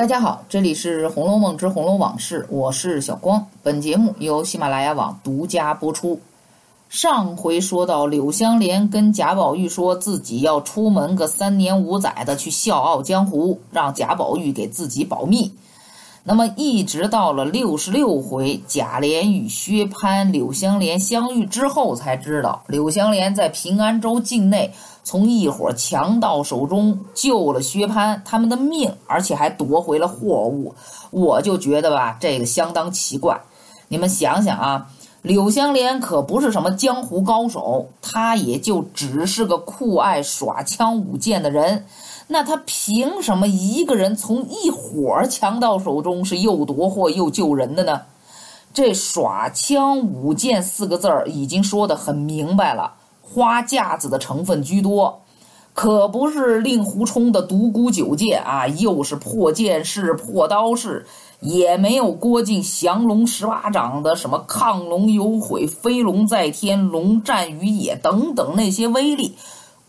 大家好，这里是《红楼梦之红楼往事》，我是小光。本节目由喜马拉雅网独家播出。上回说到，柳湘莲跟贾宝玉说自己要出门个三年五载的去笑傲江湖，让贾宝玉给自己保密。那么一直到了六十六回，贾琏与薛蟠、柳湘莲相遇之后，才知道柳湘莲在平安州境内从一伙强盗手中救了薛蟠他们的命，而且还夺回了货物。我就觉得吧，这个相当奇怪。你们想想啊，柳湘莲可不是什么江湖高手，他也就只是个酷爱耍枪舞剑的人。那他凭什么一个人从一伙强盗手中是又夺货又救人的呢？这耍枪舞剑四个字儿已经说得很明白了，花架子的成分居多，可不是令狐冲的独孤九剑啊，又是破剑式、破刀式，也没有郭靖降龙十八掌的什么亢龙有悔、飞龙在天、龙战于野等等那些威力，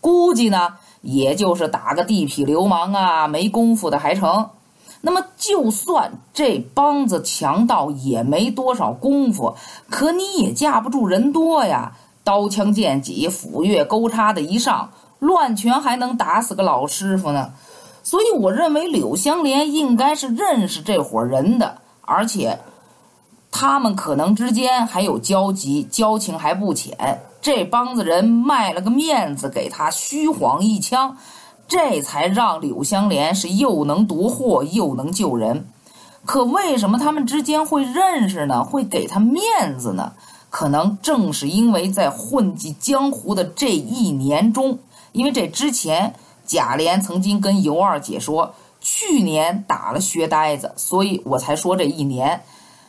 估计呢。也就是打个地痞流氓啊，没功夫的还成。那么，就算这帮子强盗也没多少功夫，可你也架不住人多呀。刀枪剑戟、斧钺钩叉的一上，乱拳还能打死个老师傅呢。所以，我认为柳香莲应该是认识这伙人的，而且他们可能之间还有交集，交情还不浅。这帮子人卖了个面子给他，虚晃一枪，这才让柳香莲是又能夺货又能救人。可为什么他们之间会认识呢？会给他面子呢？可能正是因为在混迹江湖的这一年中，因为这之前贾琏曾经跟尤二姐说，去年打了薛呆子，所以我才说这一年。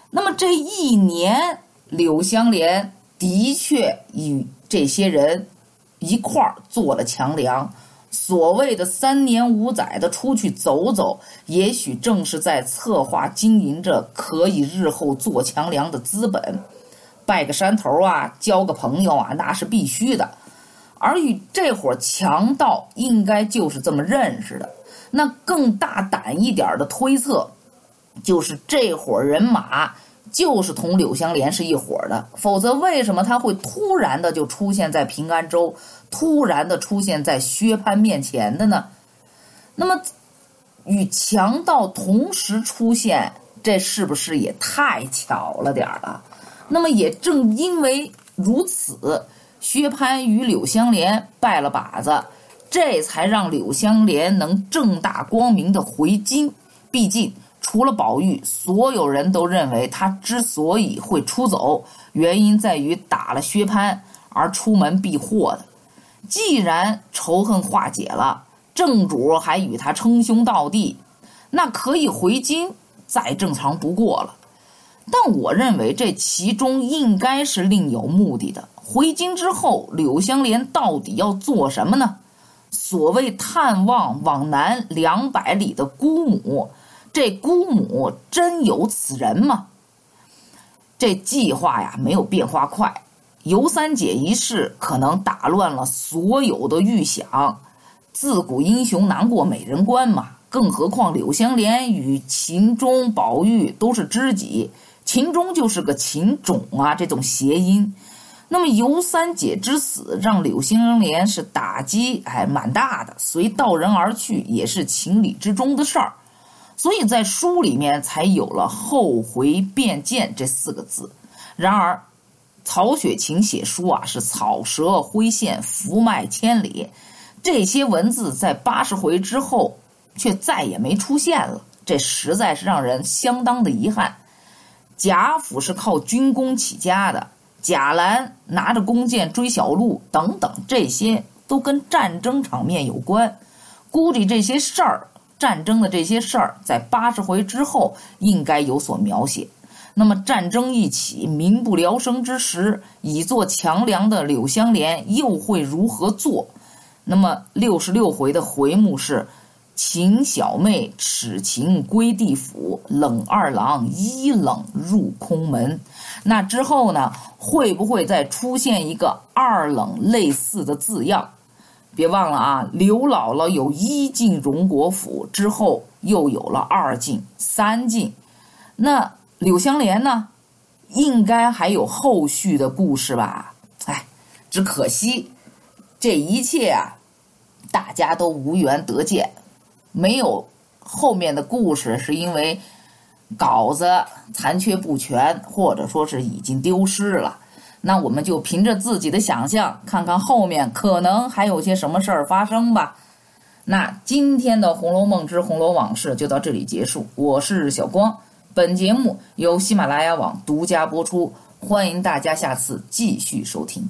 那么这一年，柳湘莲。的确与这些人一块儿做了强梁。所谓的三年五载的出去走走，也许正是在策划经营着可以日后做强梁的资本。拜个山头啊，交个朋友啊，那是必须的。而与这伙强盗，应该就是这么认识的。那更大胆一点的推测，就是这伙人马。就是同柳湘莲是一伙的，否则为什么他会突然的就出现在平安州，突然的出现在薛蟠面前的呢？那么，与强盗同时出现，这是不是也太巧了点儿了？那么也正因为如此，薛蟠与柳湘莲拜了把子，这才让柳湘莲能正大光明的回京，毕竟。除了宝玉，所有人都认为他之所以会出走，原因在于打了薛蟠而出门避祸的。既然仇恨化解了，正主还与他称兄道弟，那可以回京，再正常不过了。但我认为这其中应该是另有目的的。回京之后，柳湘莲到底要做什么呢？所谓探望往南两百里的姑母。这姑母真有此人吗？这计划呀，没有变化快。尤三姐一事可能打乱了所有的预想。自古英雄难过美人关嘛，更何况柳湘莲与秦钟、宝玉都是知己，秦钟就是个秦种啊，这种谐音。那么尤三姐之死让柳湘莲是打击还蛮大的，随道人而去也是情理之中的事儿。所以在书里面才有了“后回便见”这四个字。然而，曹雪芹写书啊是草蛇灰线、伏脉千里，这些文字在八十回之后却再也没出现了，这实在是让人相当的遗憾。贾府是靠军功起家的，贾兰拿着弓箭追小鹿等等，这些都跟战争场面有关，估计这些事儿。战争的这些事儿，在八十回之后应该有所描写。那么战争一起，民不聊生之时，以做强梁的柳湘莲又会如何做？那么六十六回的回目是“秦小妹耻情归地府，冷二郎一冷入空门”。那之后呢？会不会再出现一个“二冷”类似的字样？别忘了啊，刘姥姥有一进荣国府之后，又有了二进、三进。那柳湘莲呢？应该还有后续的故事吧？哎，只可惜这一切啊，大家都无缘得见，没有后面的故事，是因为稿子残缺不全，或者说是已经丢失了。那我们就凭着自己的想象，看看后面可能还有些什么事儿发生吧。那今天的《红楼梦之红楼往事》就到这里结束。我是小光，本节目由喜马拉雅网独家播出，欢迎大家下次继续收听。